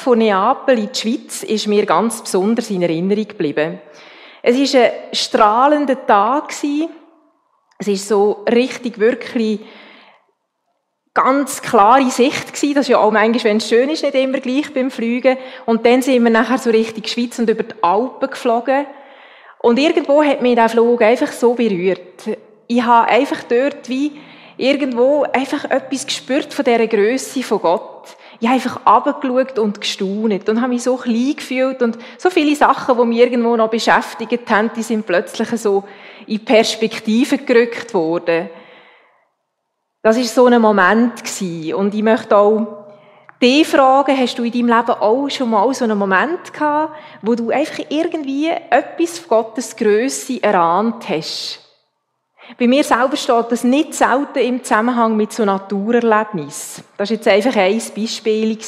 von Neapel in die Schweiz ist mir ganz besonders in Erinnerung geblieben. Es ist ein strahlender Tag Es ist so richtig, wirklich ganz klare Sicht. Das ist ja auch manchmal, wenn es schön ist, nicht immer gleich beim Fliegen. Und dann sind wir nachher so richtig Schweiz und über die Alpen geflogen. Und irgendwo hat mich der Flug einfach so berührt. Ich habe einfach dort wie irgendwo einfach etwas gespürt von dieser Größe von Gott. Ich habe einfach abgeschaut und gestaunet und habe mich so klein gefühlt und so viele Sachen, die mich irgendwo noch beschäftigt haben, die sind plötzlich so in Perspektive gerückt worden. Das ist so ein Moment. Und ich möchte auch die fragen, hast du in deinem Leben auch schon mal so einen Moment gehabt, wo du einfach irgendwie etwas von Gottes Größe erahnt hast? Bei mir selber steht das nicht selten im Zusammenhang mit so Naturerlebnissen. Das war jetzt einfach ein Beispiel.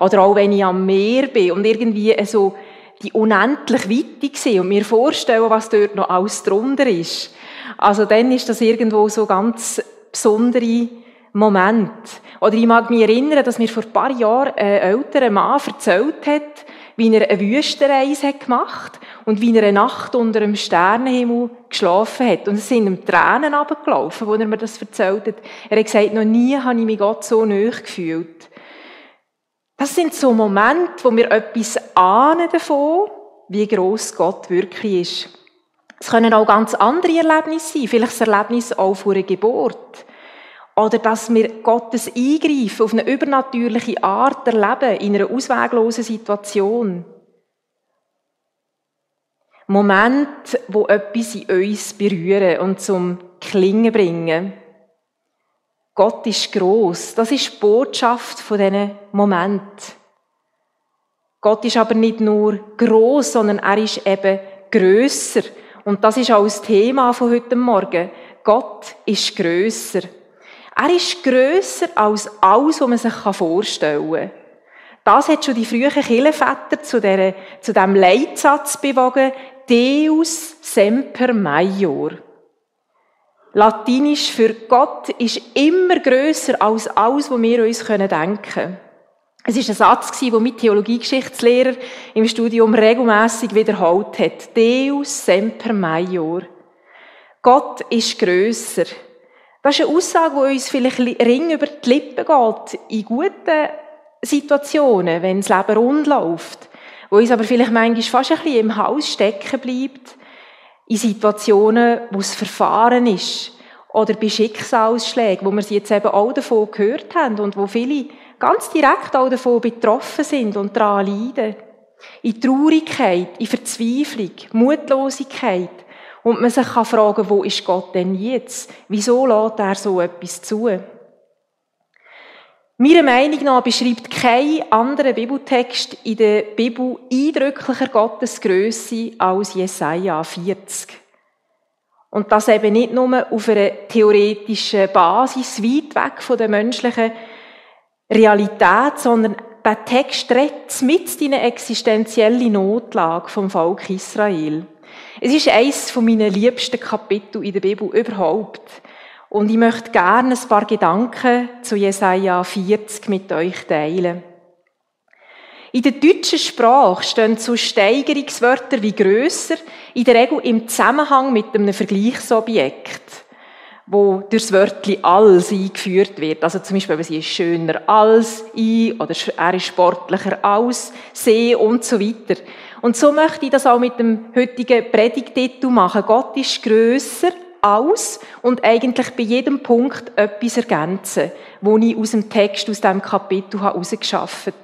Oder auch wenn ich am Meer bin und irgendwie so die unendlich Weite sehe und mir vorstelle, was dort noch alles drunter ist. Also dann ist das irgendwo so ganz besondere Moment. Oder ich mag mich erinnern, dass mir vor ein paar Jahren ein älterer Mann erzählt hat, wie er eine Wüstenreise hat gemacht und wie er eine Nacht unter einem Sternenhimmel geschlafen hat. Und es sind ihm Tränen abgelaufen, als er mir das erzählt hat. Er hat gesagt, noch nie habe ich mich Gott so nahe gefühlt. Das sind so Momente, wo wir etwas ahnen davon, wie groß Gott wirklich ist. Es können auch ganz andere Erlebnisse sein, vielleicht das Erlebnis auch vor einer Geburt. Oder dass wir Gottes Eingreifen auf eine übernatürliche Art erleben in einer ausweglosen Situation. Moment, wo etwas in uns berühren und zum Klingen bringen. Gott ist groß. Das ist die Botschaft von diesen Moment. Gott ist aber nicht nur groß, sondern er ist eben grösser. Und das ist auch das Thema von heute Morgen. Gott ist grösser. Er ist grösser als alles, was man sich vorstellen kann. Das hat schon die frühen Kirchenväter zu, zu diesem Leitsatz bewogen, Deus semper maior. Latinisch für Gott ist immer grösser als alles, was wir uns denken können. Es ist ein Satz, den mein Theologiegeschichtslehrer im Studium regelmäßig wiederholt hat. Deus semper maior. Gott ist grösser. Das ist eine Aussage, die uns vielleicht ring über die Lippen geht, in guten Situationen, wenn das Leben rund läuft, wo uns aber vielleicht manchmal fast ein bisschen im Haus stecken bleibt, in Situationen, wo es Verfahren ist, oder bei Schicksalsschlägen, wo wir sie jetzt eben auch davon gehört haben und wo viele ganz direkt auch davon betroffen sind und daran leiden. In Traurigkeit, in Verzweiflung, Mutlosigkeit, und man sich kann fragen, wo ist Gott denn jetzt? Wieso lässt er so etwas zu? Meiner Meinung nach beschreibt kein anderer Bibeltext in der Bibel eindrücklicher Gottes Größe als Jesaja 40. Und das eben nicht nur auf einer theoretischen Basis, weit weg von der menschlichen Realität, sondern der Text redet mit in eine existenzielle Notlage vom Volk Israel. Es ist eines von meinen liebsten Kapitel in der Bibel überhaupt. Und ich möchte gerne ein paar Gedanken zu Jesaja 40 mit euch teilen. In der deutschen Sprache stehen so Steigerungswörter wie grösser in der Regel im Zusammenhang mit einem Vergleichsobjekt, wo durchs Wörtli als eingeführt wird. Also zum Beispiel, sie ist schöner als ich oder er ist sportlicher als sie und so weiter. Und so möchte ich das auch mit dem heutigen Predigtitel machen. Gott ist grösser als und eigentlich bei jedem Punkt etwas ergänzen, wo ich aus dem Text, aus dem Kapitel herausgeschafft habe.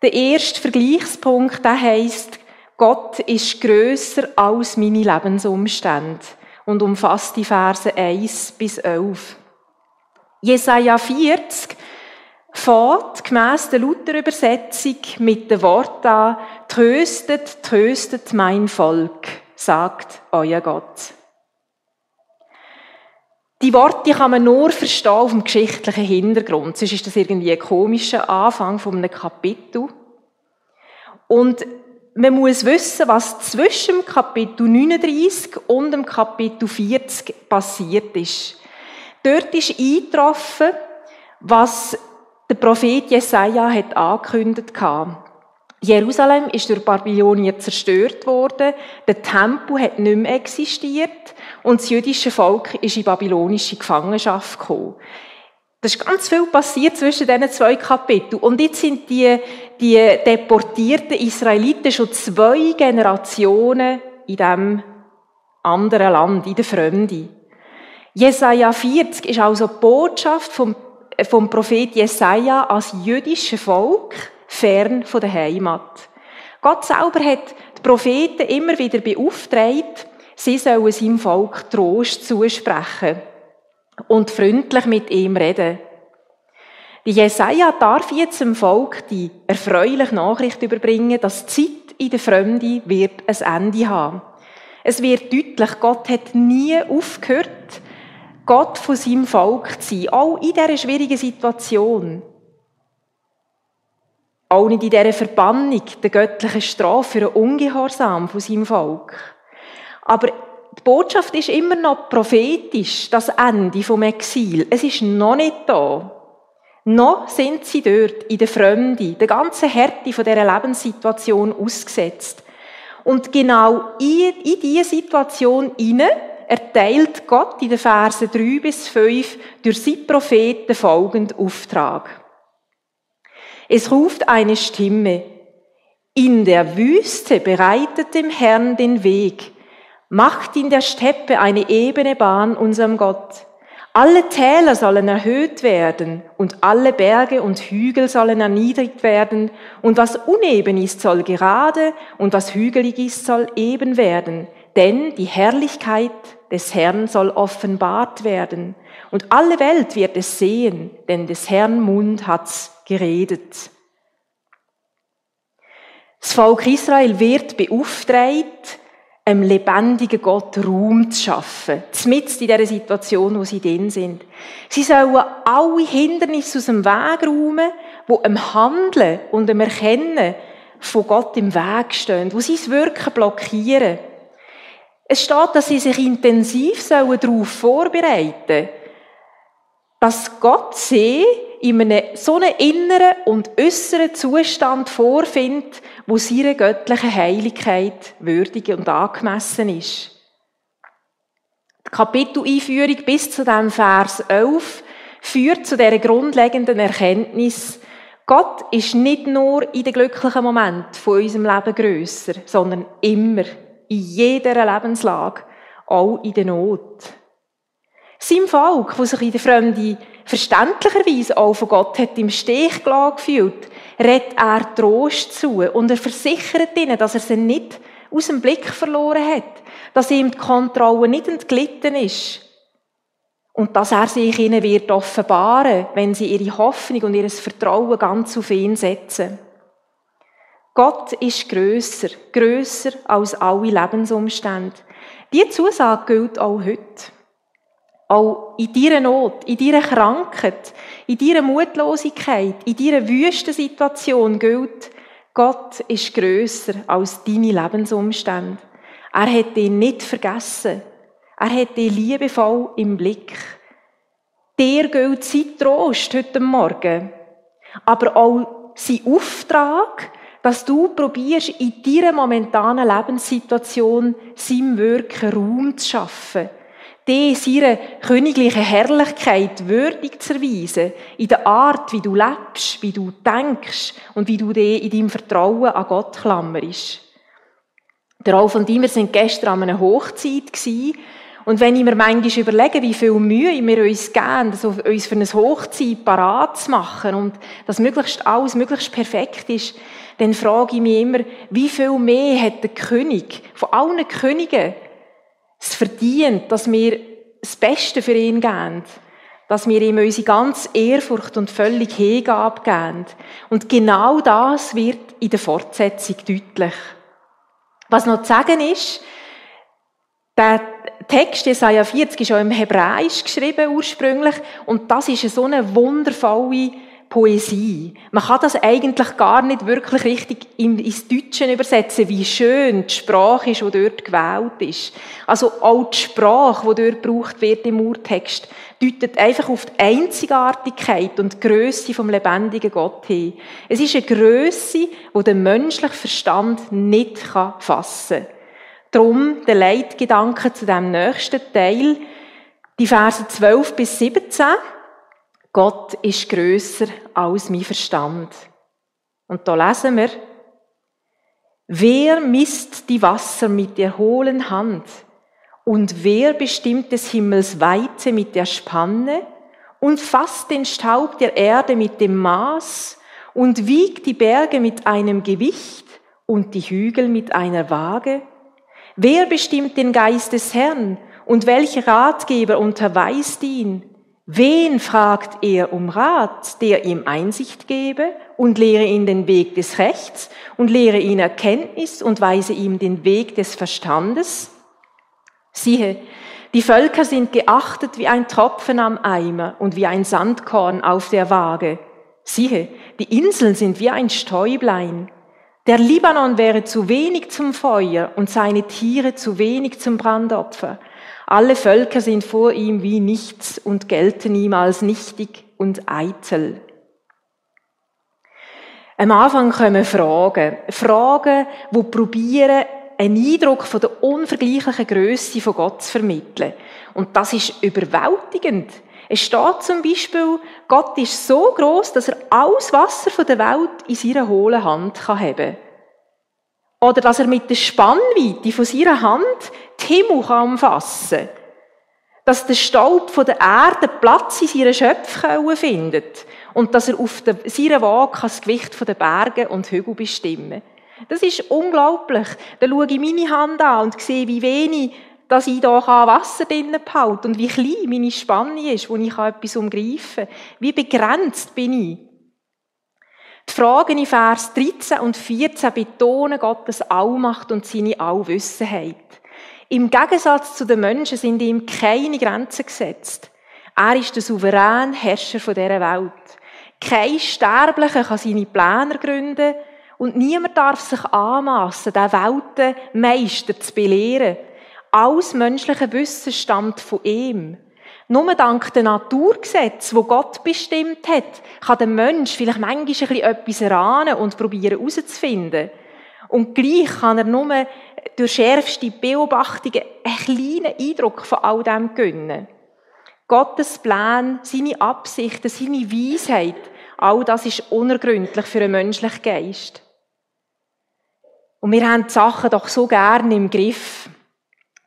Der erste Vergleichspunkt, der heisst, Gott ist grösser als meine Lebensumstände und umfasst die Verse 1 bis 11. Jesaja 40 fährt gemäss der Luther-Übersetzung mit den Worten an, tröstet, tröstet mein Volk, sagt euer Gott. Die Worte kann man nur verstehen auf dem geschichtlichen Hintergrund. Sonst ist das irgendwie ein komischer Anfang von einem Kapitel. Und man muss wissen, was zwischen dem Kapitel 39 und dem Kapitel 40 passiert ist. Dort ist eingetroffen, was Der Prophet Jesaja hat angekündigt, Jerusalem ist durch Babylonier zerstört worden, der Tempel hat nicht mehr existiert und das jüdische Volk ist in babylonische Gefangenschaft gekommen. Das ist ganz viel passiert zwischen diesen zwei Kapiteln. Und jetzt sind die, die deportierten Israeliten schon zwei Generationen in diesem anderen Land, in der Fremde. Jesaja 40 ist also die Botschaft vom, vom Prophet Jesaja als jüdisches Volk fern von der Heimat. Gott selber hat die Propheten immer wieder beauftragt, sie sollen seinem Volk Trost zusprechen und freundlich mit ihm reden. Die Jesaja darf jetzt dem Volk die erfreuliche Nachricht überbringen, dass die Zeit in der Fremde wird ein Ende haben. Es wird deutlich, Gott hat nie aufgehört, Gott von seinem Volk zu sein, auch in dieser schwierigen Situation. Auch nicht in dieser Verbannung, der göttlichen Strafe für ein Ungehorsam von seinem Volk. Aber die Botschaft ist immer noch prophetisch, das Ende vom Exil. Es ist noch nicht da. Noch sind sie dort in der Fremde, der ganzen Härte von dieser Lebenssituation ausgesetzt. Und genau in diese Situation hinein erteilt Gott in den Versen 3 bis 5 durch seine Propheten folgenden Auftrag. Es ruft eine Stimme. In der Wüste bereitet dem Herrn den Weg. Macht in der Steppe eine ebene Bahn unserem Gott. Alle Täler sollen erhöht werden und alle Berge und Hügel sollen erniedrigt werden und was uneben ist, soll gerade und was hügelig ist, soll eben werden. Denn die Herrlichkeit des Herrn soll offenbart werden und alle Welt wird es sehen, denn des Herrn Mund hat's geredet. Das Volk Israel wird beauftragt, einem lebendigen Gott Raum zu schaffen. Zumindest in dieser Situation, wo sie drin sind. Sie sollen alle Hindernisse aus dem Weg räumen, die im Handeln und im Erkennen von Gott im Weg stehen, wo sie das Wirken blockieren. Es steht, dass sie sich intensiv darauf vorbereiten sollen, dass Gott sie in einem so einen inneren und äußeren Zustand vorfindet, wo seiner göttlichen Heiligkeit würdig und angemessen ist. Die Kapiteleinführung bis zu dem Vers 11 führt zu der grundlegenden Erkenntnis, Gott ist nicht nur in den glücklichen Momenten von unserem Leben grösser, sondern immer, in jeder Lebenslage, auch in der Not. Sein Volk, das sich in der Fremde verständlicherweise auch von Gott hat im Stich gelassen gefühlt, redet er Trost zu und er versichert ihnen, dass er sie nicht aus dem Blick verloren hat, dass ihm die Kontrolle nicht entglitten ist und dass er sich ihnen wird offenbaren, wenn sie ihre Hoffnung und ihr Vertrauen ganz auf ihn setzen. Gott ist grösser, grösser als alle Lebensumstände. Die Zusage gilt auch heute. Auch in deiner Not, in deiner Krankheit, in deiner Mutlosigkeit, in deiner wüsten Situation gilt, Gott ist grösser als deine Lebensumstände. Er hat dich nicht vergessen. Er hat dich liebevoll im Blick. Dir gilt sein Trost heute Morgen. Aber auch sein Auftrag, dass du probierst, in deiner momentanen Lebenssituation seinem Wirken Raum zu schaffen die seiner königlichen Herrlichkeit würdig zu erweisen, in der Art, wie du lebst, wie du denkst und wie du dich in deinem Vertrauen an Gott klammerst. Der Ralf und ich, sind gestern an einer Hochzeit gewesen, und wenn ich mir manchmal überlege, wie viel Mühe wir uns geben, also uns für eine Hochzeit parat zu machen und dass möglichst alles möglichst perfekt ist, dann frage ich mich immer, wie viel mehr hat der König von allen Königen es verdient, dass wir das Beste für ihn geben. Dass wir ihm unsere ganze Ehrfurcht und völlig Hingabe geben. Und genau das wird in der Fortsetzung deutlich. Was noch zu sagen ist, der Text Jesaja 40 ist auch im Hebräisch geschrieben ursprünglich und das ist so eine wundervolle Poesie. Man kann das eigentlich gar nicht wirklich richtig ins Deutsche übersetzen, wie schön die Sprache ist, die dort gewählt ist. Also auch die Sprache, die dort gebraucht wird im Urtext, deutet einfach auf die Einzigartigkeit und die Grösse vom lebendigen Gott hin. Es ist eine Grösse, die der menschliche Verstand nicht fassen kann. Darum der Leitgedanke zu dem nächsten Teil, die Verse 12 bis 17. Gott ist grösser als mein Verstand. Und da lesen wir, wer misst die Wasser mit der hohlen Hand? Und wer bestimmt des Himmels Weite mit der Spanne? Und fasst den Staub der Erde mit dem Maß? Und wiegt die Berge mit einem Gewicht und die Hügel mit einer Waage? Wer bestimmt den Geist des Herrn? Und welcher Ratgeber unterweist ihn? Wen fragt er um Rat, der ihm Einsicht gebe und lehre ihn den Weg des Rechts und lehre ihn Erkenntnis und weise ihm den Weg des Verstandes? Siehe, die Völker sind geachtet wie ein Tropfen am Eimer und wie ein Sandkorn auf der Waage. Siehe, die Inseln sind wie ein Stäublein. Der Libanon wäre zu wenig zum Feuer und seine Tiere zu wenig zum Brandopfer. Alle Völker sind vor ihm wie nichts und gelten ihm als nichtig und eitel. Am Anfang kommen Fragen. Fragen, die probieren, einen Eindruck von der unvergleichlichen Größe von Gott zu vermitteln. Und das ist überwältigend. Es steht zum Beispiel, Gott ist so groß, dass er alles Wasser der Welt in seiner hohlen Hand haben kann. Oder dass er mit der Spannweite von seiner Hand die Himmel umfassen kann. Dass der Staub der Erde Platz in seiner Schöpfkelle findet. Und dass er auf seiner Waage das Gewicht der Berge und Hügel bestimmen Das ist unglaublich. Dann schaue ich meine Hand an und sehe, wie wenig dass ich hier Wasser drinnen behalte und wie klein meine Spanne ist, wo ich etwas umgreifen kann. Wie begrenzt bin ich. Die Fragen in Vers 13 und 14 betonen Gottes Allmacht und seine Allwissenheit. Im Gegensatz zu den Menschen sind ihm keine Grenzen gesetzt. Er ist der souveräne Herrscher dieser Welt. Kein Sterblicher kann seine Pläne gründen und niemand darf sich anmassen, den Weltenmeister zu belehren. Alles menschliche Wissen stammt von ihm. Nur dank den Naturgesetzen, wo Gott bestimmt hat, kann der Mensch vielleicht manchmal etwas erahnen und probieren herauszufinden. Und gleich kann er nur durch schärfste Beobachtungen einen kleinen Eindruck von all dem gewinnen. Gottes Plan, seine Absichten, seine Weisheit, all das ist unergründlich für einen menschlichen Geist. Und wir haben die Sachen doch so gerne im Griff.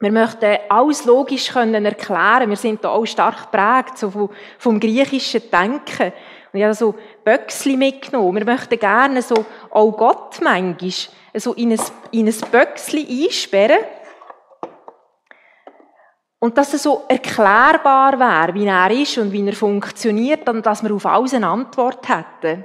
Wir möchten alles logisch können erklären. Wir sind da auch stark geprägt, so vom, griechischen Denken. Und ich habe so Böckli mitgenommen. Wir möchten gerne so auch Gott manchmal so in ein, in ein Böckli einsperren. Und dass er so erklärbar wäre, wie er ist und wie er funktioniert und dass wir auf alles eine Antwort hätten.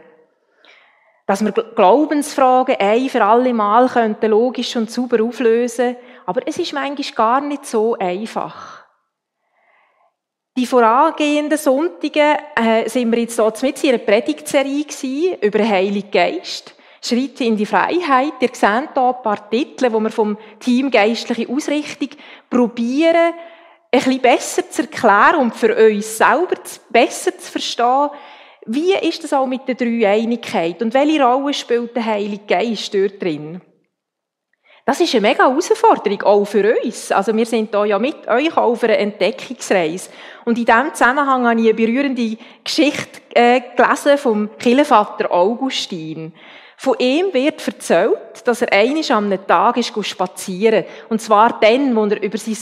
Dass wir Glaubensfragen ein für alle Mal könnten logisch und sauber auflösen aber es ist manchmal gar nicht so einfach. Die vorangehenden Sonntage äh, sind wir jetzt dort mit in einer Predigtserie gewesen, über den Heiligen Geist. Schritte in die Freiheit. Ihr seht hier ein paar Titel, wo wir vom Team Geistliche Ausrichtung probieren, ein bisschen besser zu erklären und für uns selber besser zu verstehen, wie ist das auch mit der Dreieinigkeit und welche Rolle spielt der Heilige Geist dort drin? Das ist eine mega Herausforderung, auch für uns. Also wir sind hier ja mit euch auf einer Entdeckungsreise. Und in diesem Zusammenhang habe ich eine berührende Geschichte äh, gelesen vom Kirchenvater Augustin. Von ihm wird erzählt, dass er einisch am Tag ist spazieren. Und zwar dann, wo er über sein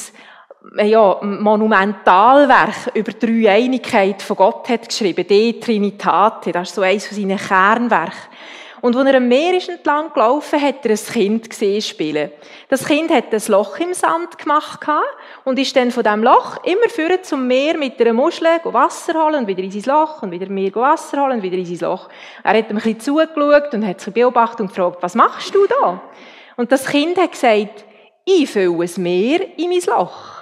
äh, ja, Monumentalwerk über die Dreieinigkeit von Gott hat geschrieben, De Trinitate, das ist so eines von seinen Kernwerken. Und als er am Meer ist entlang gelaufen, hat er ein Kind gesehen spielen. Das Kind hat ein Loch im Sand gemacht und ist dann von diesem Loch immer führen zum Meer mit einer Muschel Wasser holen und wieder in sein Loch und wieder mehr Wasser holen und wieder in sein Loch. Er hat ihm ein bisschen zugeschaut und hat sich beobachtet und gefragt, was machst du da? Und das Kind hat gesagt, ich fülle ein Meer in mein Loch.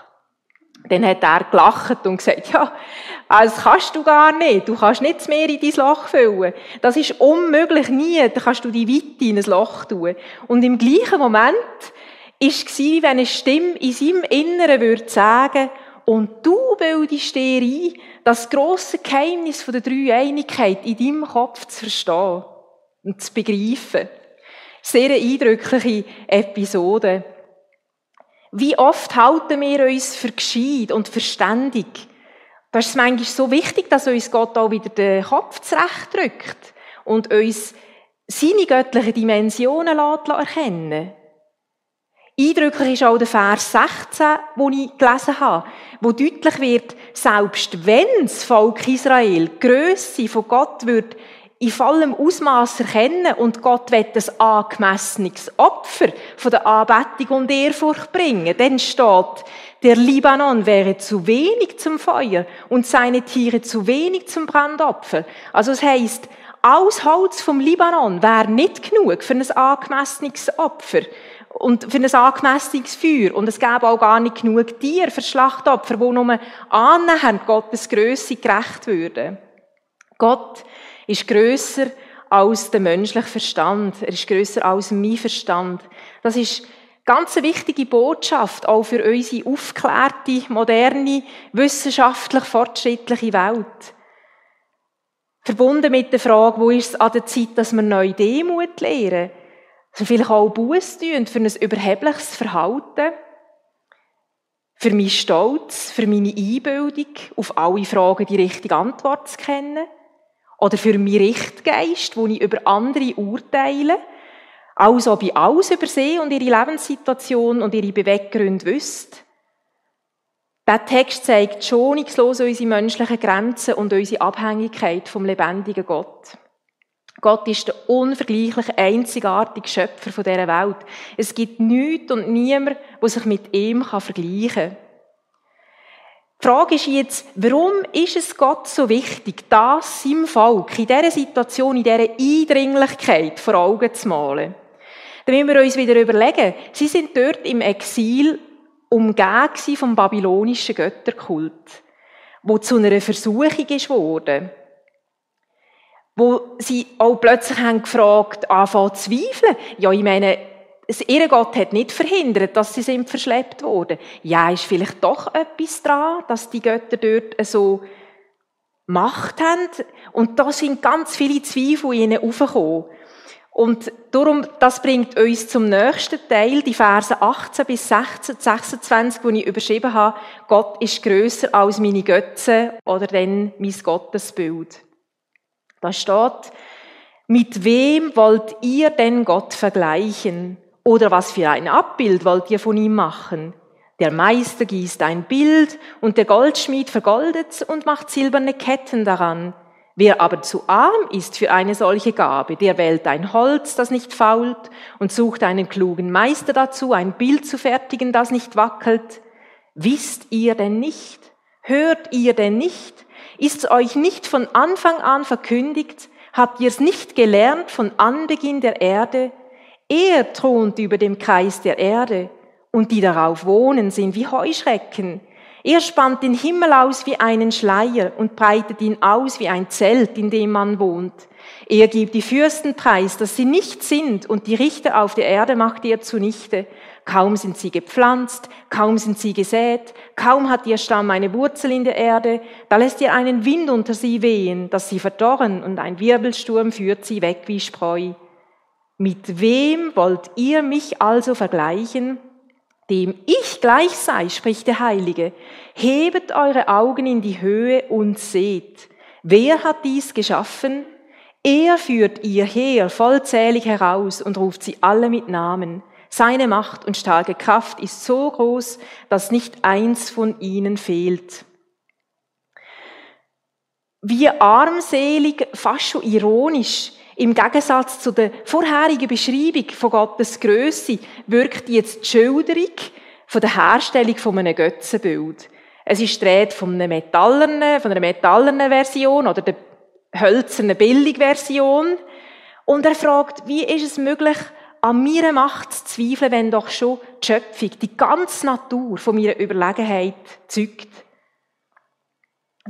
Dann hat er gelacht und gesagt, ja, das kannst du gar nicht. Du kannst nicht mehr in dein Loch füllen. Das ist unmöglich, nie. Da kannst du die Weite in ein Loch tun. Und im gleichen Moment ist es, wie wenn eine Stimme in seinem Inneren würde sagen, und du bildest dir ein, das grosse Geheimnis von der Dreieinigkeit in deinem Kopf zu verstehen und zu begreifen. Sehr eindrückliche Episode. Wie oft halten wir uns für gescheit und verständig? Da ist manchmal so wichtig, dass uns Gott auch wieder den Kopf zurechtrückt und uns seine göttlichen Dimensionen erkennen. Eindrücklich ist auch der Vers 16, den ich gelesen habe, wo deutlich wird, selbst wenn das Volk Israel die Grösse von Gott wird in vollem Ausmaß erkennen und Gott wird ein angemessenes Opfer von der Anbetung und Ehrfurcht bringen, dann steht, der Libanon wäre zu wenig zum Feuer und seine Tiere zu wenig zum Brandopfer. Also es heisst, aus Holz vom Libanon wäre nicht genug für ein angemessenes Opfer und für ein angemessenes Feuer. Und es gäbe auch gar nicht genug Tiere für Schlachtopfer, die nur annähernd Gottes Größe gerecht würden. Gott ist grösser als der menschliche Verstand. Er ist grösser als mein Verstand. Das ist ganz eine wichtige Botschaft, auch für unsere aufklärte, moderne, wissenschaftlich fortschrittliche Welt. Verbunden mit der Frage, wo ist es an der Zeit, dass wir neue Demut lehren? Dass wir vielleicht auch Buß tun für ein überhebliches Verhalten? Für meinen Stolz, für meine Einbildung, auf alle Fragen die richtige Antwort zu kennen? Oder für meinen Richtgeist, wo ich über andere urteile? Als ob ich alles über sie und ihre Lebenssituation und ihre Beweggründe wüsste? Der Text zeigt schonungslos unsere menschlichen Grenzen und unsere Abhängigkeit vom lebendigen Gott. Gott ist der unvergleichlich einzigartige Schöpfer dieser Welt. Es gibt nichts und niemand, der sich mit ihm vergleichen kann. Die Frage ist jetzt, warum ist es Gott so wichtig, das seinem Volk in dieser Situation, in dieser Eindringlichkeit vor Augen zu malen? Dann müssen wir uns wieder überlegen, sie sind dort im Exil umgeben vom babylonischen Götterkult, wo zu einer Versuchung ist worden. Wo sie auch plötzlich haben gefragt, anfangen zu zweifeln. Ja, ich meine, ihr Gott hat nicht verhindert, dass sie sind verschleppt wurden. Ja, ist vielleicht doch etwas dran, dass die Götter dort so Macht haben. Und da sind ganz viele Zweifel in ihnen aufgekommen. Und darum, das bringt uns zum nächsten Teil, die Verse 18 bis 16, 26, wo ich überschrieben habe, Gott ist grösser als meine Götze oder denn mein Gottesbild. Da steht, mit wem wollt ihr denn Gott vergleichen? Oder was für ein Abbild wollt ihr von ihm machen? Der Meister gießt ein Bild und der Goldschmied vergoldet und macht silberne Ketten daran. Wer aber zu arm ist für eine solche Gabe, der wählt ein Holz, das nicht fault, und sucht einen klugen Meister dazu, ein Bild zu fertigen, das nicht wackelt. Wisst ihr denn nicht? Hört ihr denn nicht? Ist's euch nicht von Anfang an verkündigt? Habt ihr's nicht gelernt von Anbeginn der Erde? Er thront über dem Kreis der Erde, und die darauf wohnen sind wie Heuschrecken. Er spannt den Himmel aus wie einen Schleier und breitet ihn aus wie ein Zelt, in dem man wohnt. Er gibt die Fürsten preis, dass sie nicht sind, und die Richter auf der Erde macht er zunichte. Kaum sind sie gepflanzt, kaum sind sie gesät, kaum hat ihr Stamm eine Wurzel in der Erde, da lässt ihr einen Wind unter sie wehen, dass sie verdorren, und ein Wirbelsturm führt sie weg wie Spreu. Mit wem wollt ihr mich also vergleichen? dem ich gleich sei, spricht der Heilige, hebet eure Augen in die Höhe und seht. Wer hat dies geschaffen? Er führt ihr her vollzählig heraus und ruft sie alle mit Namen. Seine Macht und starke Kraft ist so groß, dass nicht eins von ihnen fehlt. Wie armselig, fast schon ironisch, im Gegensatz zu der vorherigen Beschreibung von Gottes Größe wirkt jetzt die Schilderung von der Herstellung von einem Götzenbild. Es ist die von einer metallernen, von einer metallernen Version oder der hölzernen Billigversion. Und er fragt, wie ist es möglich, an meiner Macht zu zweifeln, wenn doch schon die Schöpfung, die ganze Natur von meiner Überlegenheit zeugt.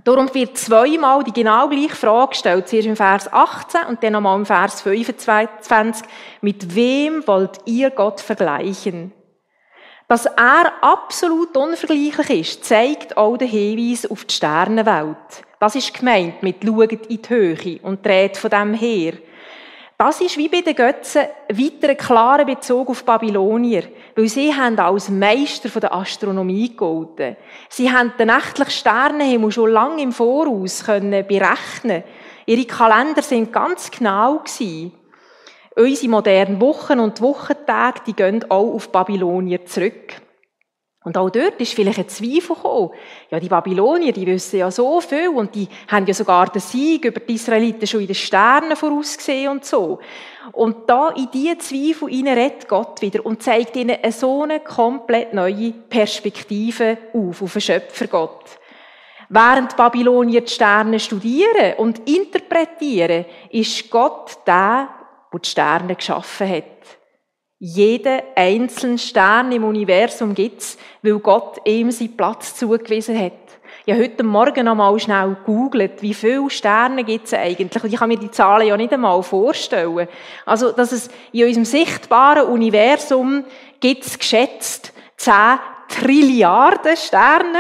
Darum wird zweimal die genau gleiche Frage gestellt. Zuerst im Vers 18 und dann nochmal im Vers 25. Mit wem wollt ihr Gott vergleichen? Dass er absolut unvergleichlich ist, zeigt auch der Hinweis auf die Sternenwelt. Das ist gemeint mit «Schaut in die Höhe» und dreht von dem her. Das ist wie bei den Götzen weiter ein klarer Bezug auf Babylonier, weil sie haben als Meister der Astronomie gegolten. Sie haben den nächtlichen Sternenhimmel schon lange im Voraus können berechnen. Ihre Kalender sind ganz genau. Unsere modernen Wochen und Wochentage, die gehen auch auf Babylonier zurück. Und auch dort ist vielleicht ein Zweifel gekommen. Ja, die Babylonier, die wissen ja so viel und die haben ja sogar den Sieg über die Israeliten schon in den Sternen vorausgesehen und so. Und da in diese Zweifel hinein redet Gott wieder und zeigt ihnen eine so eine komplett neue Perspektive auf, auf den Schöpfergott. Während die Babylonier die Sterne studieren und interpretieren, ist Gott der, der die Sterne geschaffen hat. Jeden einzelnen Stern im Universum gibt's, weil Gott ihm seinen Platz zugewiesen hat. Ich habe heute Morgen noch mal schnell gegoogelt, wie viele Sterne gibt's eigentlich. Und ich kann mir die Zahlen ja nicht einmal vorstellen. Also, dass es in unserem sichtbaren Universum gibt's geschätzt 10 Trilliarden Sterne.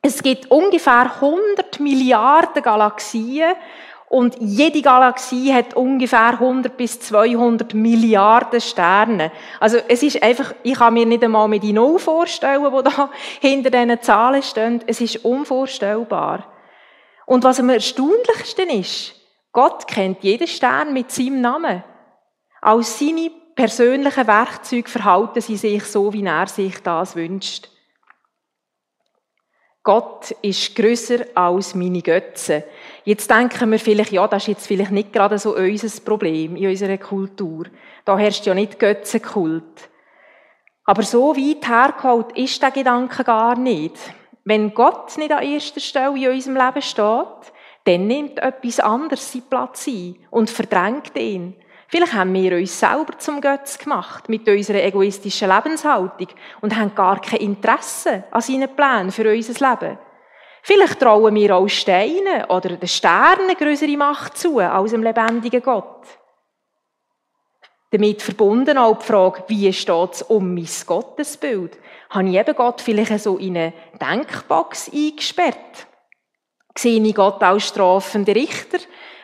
Es gibt ungefähr 100 Milliarden Galaxien und jede Galaxie hat ungefähr 100 bis 200 Milliarden Sterne. Also es ist einfach, ich kann mir nicht einmal mit die Null vorstellen, wo da hinter diesen Zahlen stehen. Es ist unvorstellbar. Und was am erstaunlichsten ist, Gott kennt jeden Stern mit seinem Namen. Als seine persönlichen Werkzeuge verhalten sie sich so, wie er sich das wünscht. Gott ist grösser als meine Götze. Jetzt denken wir vielleicht, ja, das ist jetzt vielleicht nicht gerade so unser Problem in unserer Kultur. Da herrscht ja nicht Götzenkult. Aber so weit hergeholt ist der Gedanke gar nicht. Wenn Gott nicht an erster Stelle in unserem Leben steht, dann nimmt etwas anderes seinen Platz ein und verdrängt ihn. Vielleicht haben wir uns selber zum Götz gemacht mit unserer egoistischen Lebenshaltung und haben gar kein Interesse an seinen Plänen für unser Leben. Vielleicht trauen wir auch Steinen oder den Sternen größere Macht zu als dem lebendigen Gott. Damit verbunden auch die Frage, wie steht es um mein Gottesbild? Habe ich eben Gott vielleicht so in eine Denkbox eingesperrt? Sehe ich Gott als strafende Richter,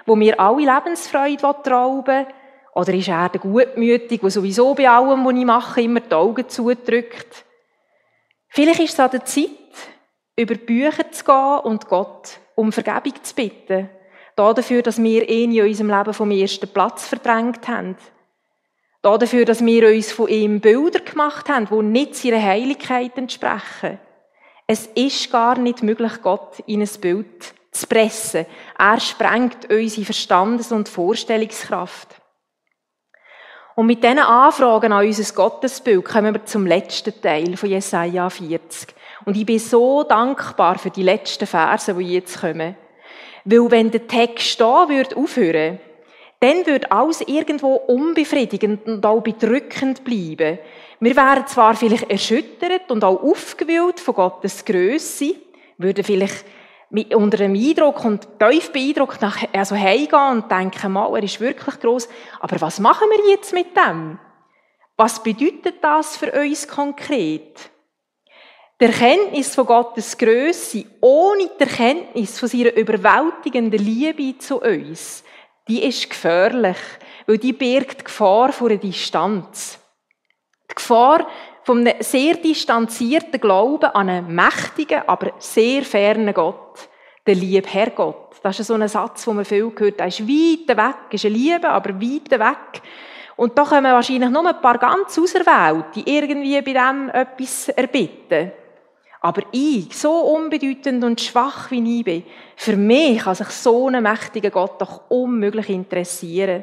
wo mir alle Lebensfreude rauben will? Oder ist er der Gutmütige, der sowieso bei allem, was ich mache, immer die Augen zudrückt? Vielleicht ist es an der Zeit, über Bücher zu gehen und Gott um Vergebung zu bitten. Dafür, dass wir ihn in unserem Leben vom ersten Platz verdrängt haben. Dafür, dass wir uns von ihm Bilder gemacht haben, die nicht seiner Heiligkeit entsprechen. Es ist gar nicht möglich, Gott in ein Bild zu pressen. Er sprengt unsere Verstandes- und Vorstellungskraft. Und mit diesen Anfragen an unser Gottesbild kommen wir zum letzten Teil von Jesaja 40. Und ich bin so dankbar für die letzten Verse, die jetzt kommen. Weil wenn der Text da würde aufhören, dann würde alles irgendwo unbefriedigend und auch bedrückend bleiben. Wir wären zwar vielleicht erschüttert und auch aufgewühlt von Gottes Größe, würden vielleicht unter einem Eindruck und tief beeindruckt nach, also heimgehen und denken, mal, er ist wirklich groß. Aber was machen wir jetzt mit dem? Was bedeutet das für uns konkret? Die Erkenntnis von Gottes Größe ohne die Erkenntnis von seiner überwältigenden Liebe zu uns, die ist gefährlich, weil die birgt die Gefahr vor einer Distanz. Die Gefahr von einem sehr distanzierten Glauben an einen mächtigen, aber sehr fernen Gott, den lieben Herrgott. Das ist so ein Satz, den man viel gehört. Er ist weit weg, ist eine Liebe, aber weit weg. Und da kommen wahrscheinlich nur ein paar ganz Auserwählte, die irgendwie bei dem etwas erbitten. Aber ich, so unbedeutend und schwach wie ich bin, für mich kann sich so ein mächtiger Gott doch unmöglich interessieren.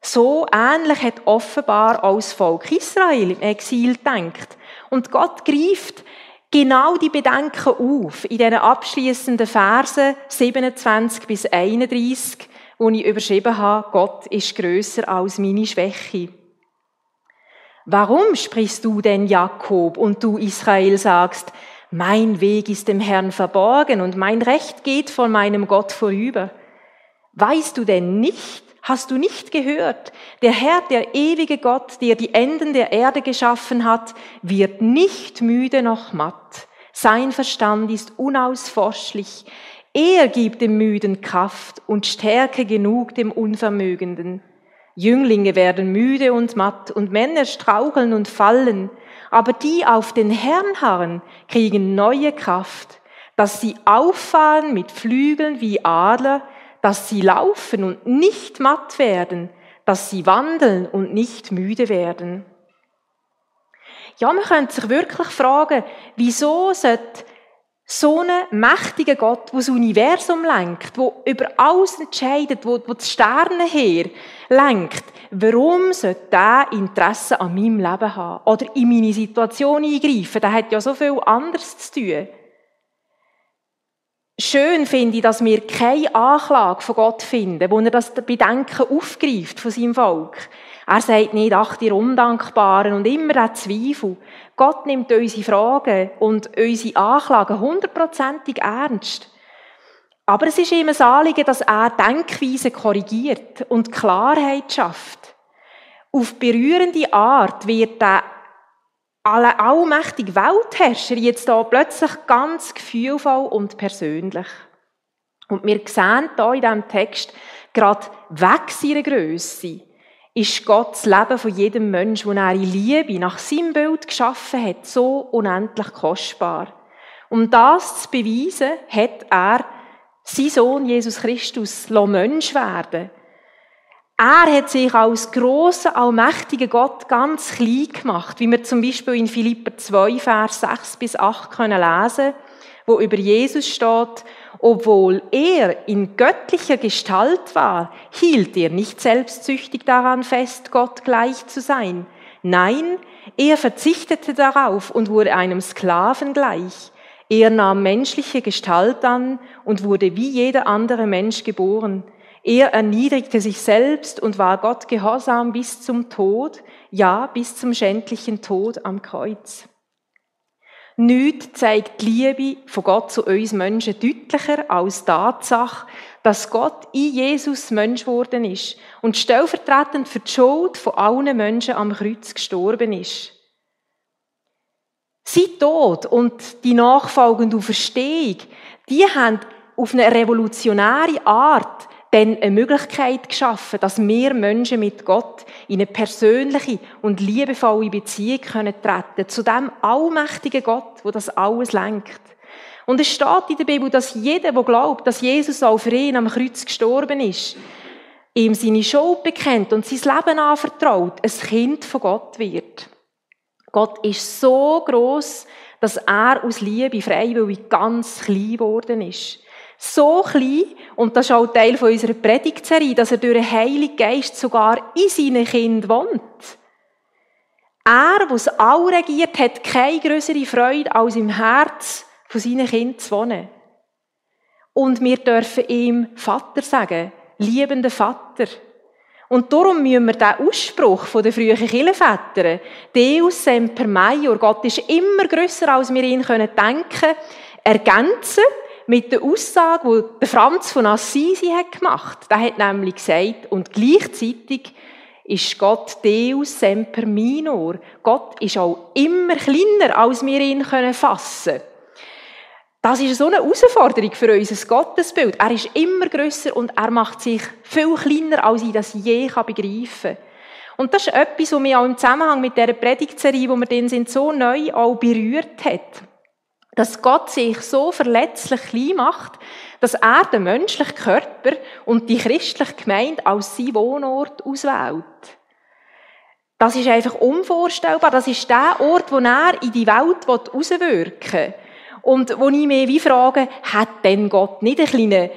So ähnlich hat offenbar auch das Volk Israel im Exil gedacht. Und Gott greift genau die Bedenken auf in diesen abschließenden Versen 27 bis 31, wo ich überschrieben habe, Gott ist größer als meine Schwäche. Warum sprichst du denn Jakob und du Israel sagst, mein Weg ist dem Herrn verborgen und mein Recht geht von meinem Gott vorüber? Weißt du denn nicht, hast du nicht gehört, der Herr, der ewige Gott, der die Enden der Erde geschaffen hat, wird nicht müde noch matt. Sein Verstand ist unausforschlich. Er gibt dem Müden Kraft und Stärke genug dem Unvermögenden. Jünglinge werden müde und matt und Männer straucheln und fallen, aber die auf den Herrn harren, kriegen neue Kraft, dass sie auffahren mit Flügeln wie Adler, dass sie laufen und nicht matt werden, dass sie wandeln und nicht müde werden. Ja, man könnte sich wirklich fragen, wieso sollte so einen mächtigen Gott, der das Universum lenkt, wo über alles entscheidet, wo die Sterne her lenkt, warum sollte der Interesse an meinem Leben haben? Oder in meine Situation eingreifen? Der hat ja so viel anderes zu tun. Schön finde ich, dass wir keine Anklage von Gott finden, wo er das Bedenken aufgreift von seinem Volk. Er sagt nicht, ach, die Undankbaren und immer der Zweifel. Gott nimmt unsere Fragen und unsere Anklagen hundertprozentig ernst. Aber es ist ihm ein Anliegen, dass er Denkweise korrigiert und Klarheit schafft. Auf berührende Art wird der allmächtige Weltherrscher jetzt da plötzlich ganz gefühlvoll und persönlich. Und wir sehen hier in diesem Text gerade weg seiner Grösse ist Gott das Leben von jedem Menschen, den er in Liebe nach seinem Bild geschaffen hat, so unendlich kostbar. Um das zu beweisen, hat er sein Sohn Jesus Christus Mensch werden er hat sich als grosser, allmächtiger Gott ganz klein gemacht, wie wir zum Beispiel in Philipper 2, Vers 6 bis 8 können lesen, wo über Jesus steht, obwohl er in göttlicher Gestalt war, hielt er nicht selbstsüchtig daran fest, Gott gleich zu sein. Nein, er verzichtete darauf und wurde einem Sklaven gleich. Er nahm menschliche Gestalt an und wurde wie jeder andere Mensch geboren. Er erniedrigte sich selbst und war Gott gehorsam bis zum Tod, ja, bis zum schändlichen Tod am Kreuz. Nichts zeigt die Liebe von Gott zu uns Menschen deutlicher als die Tatsache, dass Gott in Jesus Mensch geworden ist und stellvertretend für die Schuld von allen Menschen am Kreuz gestorben ist. Sein Tod und die nachfolgende Auferstehung, die haben auf eine revolutionäre Art dann eine Möglichkeit geschaffen, dass wir Menschen mit Gott in eine persönliche und liebevolle Beziehung können treten zu dem allmächtigen Gott, wo das alles lenkt. Und es steht in der Bibel, dass jeder, der glaubt, dass Jesus auch für ihn am Kreuz gestorben ist, ihm seine Schuld bekennt und sein Leben anvertraut, ein Kind von Gott wird. Gott ist so groß, dass er aus Liebe freiwillig ganz klein geworden ist so klein, und das ist auch Teil unserer Predigtserie, dass er durch den Heiligen Geist sogar in seinen Kind wohnt. Er, der es all regiert, hat keine größere Freude, als im Herz von seinen Kindern zu wohnen. Und wir dürfen ihm Vater sagen, liebender Vater. Und darum müssen wir den Ausspruch von den frühen Kirchenvätern, Deus semper maior, Gott ist immer grösser, als wir ihn denken können, ergänzen mit der Aussage, die Franz von Assisi hat gemacht. Der hat nämlich gesagt, und gleichzeitig ist Gott Deus semper minor. Gott ist auch immer kleiner, als wir ihn fassen können. Das ist so eine Herausforderung für unser Gottesbild. Er ist immer grösser und er macht sich viel kleiner, als ich das je begreifen kann. Und das ist etwas, was mich auch im Zusammenhang mit dieser Predigtserie, wo wir den sind, so neu auch berührt hat dass Gott sich so verletzlich klein macht, dass er den menschlichen Körper und die christliche Gemeinde als sein Wohnort auswählt. Das ist einfach unvorstellbar. Das ist der Ort, wo er in die Welt auswirken will. Und wo ich mich wie frage, hat denn Gott nicht einen kleinen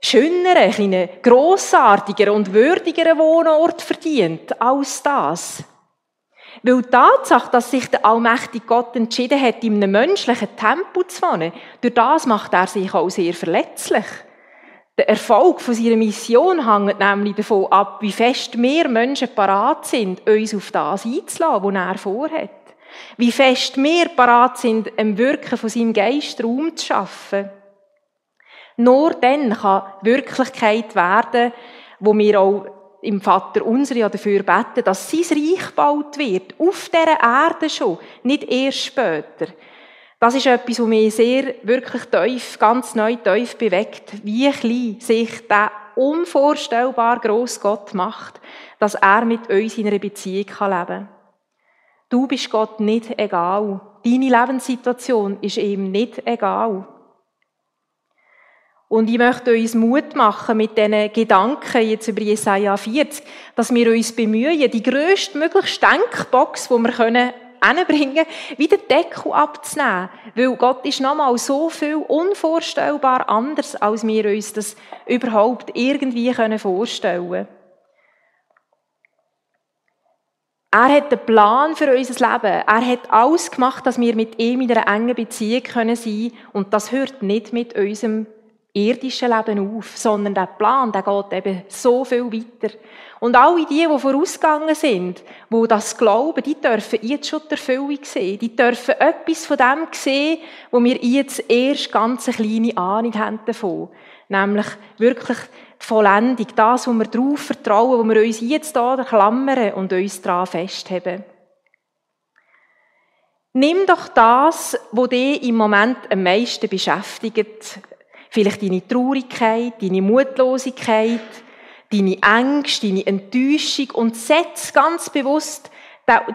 schöneren, einen grossartigeren und würdigeren Wohnort verdient als das? Weil die Tatsache, dass sich der allmächtige Gott entschieden hat, in einem menschlichen Tempo zu wohnen, durch das macht er sich auch sehr verletzlich. Der Erfolg von seiner Mission hängt nämlich davon ab, wie fest wir Menschen parat sind, uns auf das einzulassen, was er vorhat. Wie fest wir parat sind, im Wirken von seinem Geist Raum zu schaffen. Nur dann kann Wirklichkeit werden, wo wir auch im Vater unser ja dafür beten, dass sein Reich gebaut wird. Auf dieser Erde schon. Nicht erst später. Das ist etwas, was mich sehr, wirklich tief, ganz neu tief bewegt. Wie klein sich der unvorstellbar gross Gott macht, dass er mit uns in einer Beziehung leben kann. Du bist Gott nicht egal. Deine Lebenssituation ist ihm nicht egal. Und ich möchte uns Mut machen mit diesen Gedanken jetzt über Jesaja 40, dass wir uns bemühen, die grösstmögliche Denkbox, die wir können, hinbringen, wieder Deckel abzunehmen. Weil Gott ist nochmal so viel unvorstellbar anders, als wir uns das überhaupt irgendwie vorstellen können. Er hat einen Plan für unser Leben. Er hat alles gemacht, dass wir mit ihm in einer engen Beziehung sein können. Und das hört nicht mit unserem irdischen Leben auf, sondern der Plan, der geht eben so viel weiter. Und alle die, die vorausgegangen sind, die das glauben, die dürfen jetzt schon die Erfüllung sehen. Die dürfen etwas von dem sehen, wo wir jetzt erst ganz eine kleine Ahnung haben davon. Nämlich wirklich die Vollendung, das, wo wir darauf vertrauen, wo wir uns jetzt da klammern und uns daran festhalten. Nimm doch das, was dich im Moment am meisten beschäftigt, Vielleicht deine Traurigkeit, deine Mutlosigkeit, deine Ängste, deine Enttäuschung und setz ganz bewusst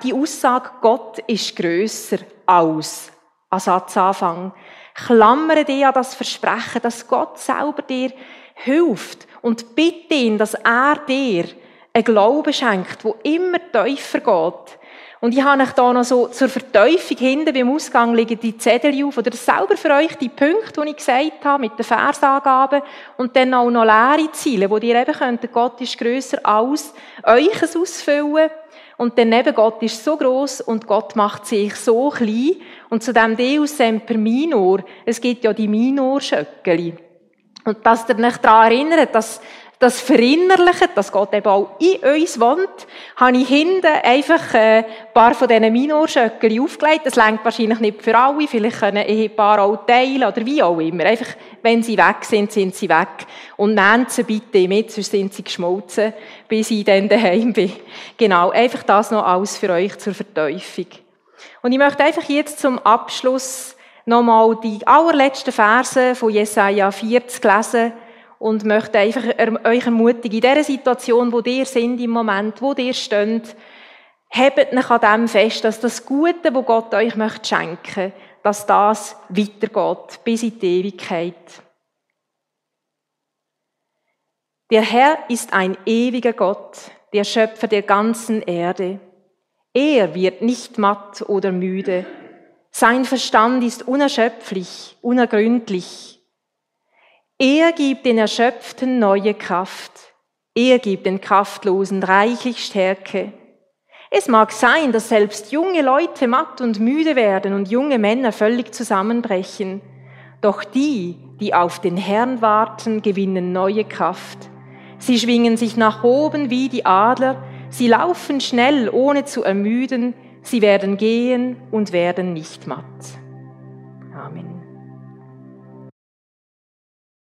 die Aussage, Gott ist grösser als an Satzanfang. Klammere dich an das Versprechen, dass Gott selber dir hilft und bitte ihn, dass er dir einen Glauben schenkt, wo immer tiefer geht, und ich habe euch da noch so zur Verteufung hinten beim Ausgang liegen die Zettel auf, oder selber für euch die Punkte, die ich gesagt habe, mit den Versangaben, und dann auch noch leere Ziele, wo ihr eben könnt, Gott ist grösser als euch ausfüllen. Und dann eben, Gott ist so groß und Gott macht sich so klein. Und zu dem Deus semper minor, es gibt ja die Minor-Schöckeli. Und dass ihr euch daran erinnert, dass das verinnerlichen, dass Gott eben auch in uns wohnt, habe ich hinten einfach äh, ein paar von diesen Minorschöckchen aufgelegt. Das längt wahrscheinlich nicht für alle, vielleicht können ein paar auch teilen oder wie auch immer. Einfach, wenn sie weg sind, sind sie weg. Und nehmt sie bitte mit, sonst sind sie geschmolzen, bis ich dann daheim bin. Genau, einfach das noch alles für euch zur Verteufung. Und ich möchte einfach jetzt zum Abschluss nochmal die allerletzten Verse von Jesaja 40 lesen, und möchte einfach euch ermutigen, in dieser Situation, wo ihr sind im Moment, wo ihr steht, hebt euch an dem fest, dass das Gute, wo Gott euch möchte schenken, dass das weitergeht bis in die Ewigkeit. Der Herr ist ein ewiger Gott, der Schöpfer der ganzen Erde. Er wird nicht matt oder müde. Sein Verstand ist unerschöpflich, unergründlich. Er gibt den Erschöpften neue Kraft. Er gibt den Kraftlosen reichlich Stärke. Es mag sein, dass selbst junge Leute matt und müde werden und junge Männer völlig zusammenbrechen. Doch die, die auf den Herrn warten, gewinnen neue Kraft. Sie schwingen sich nach oben wie die Adler, sie laufen schnell, ohne zu ermüden, sie werden gehen und werden nicht matt.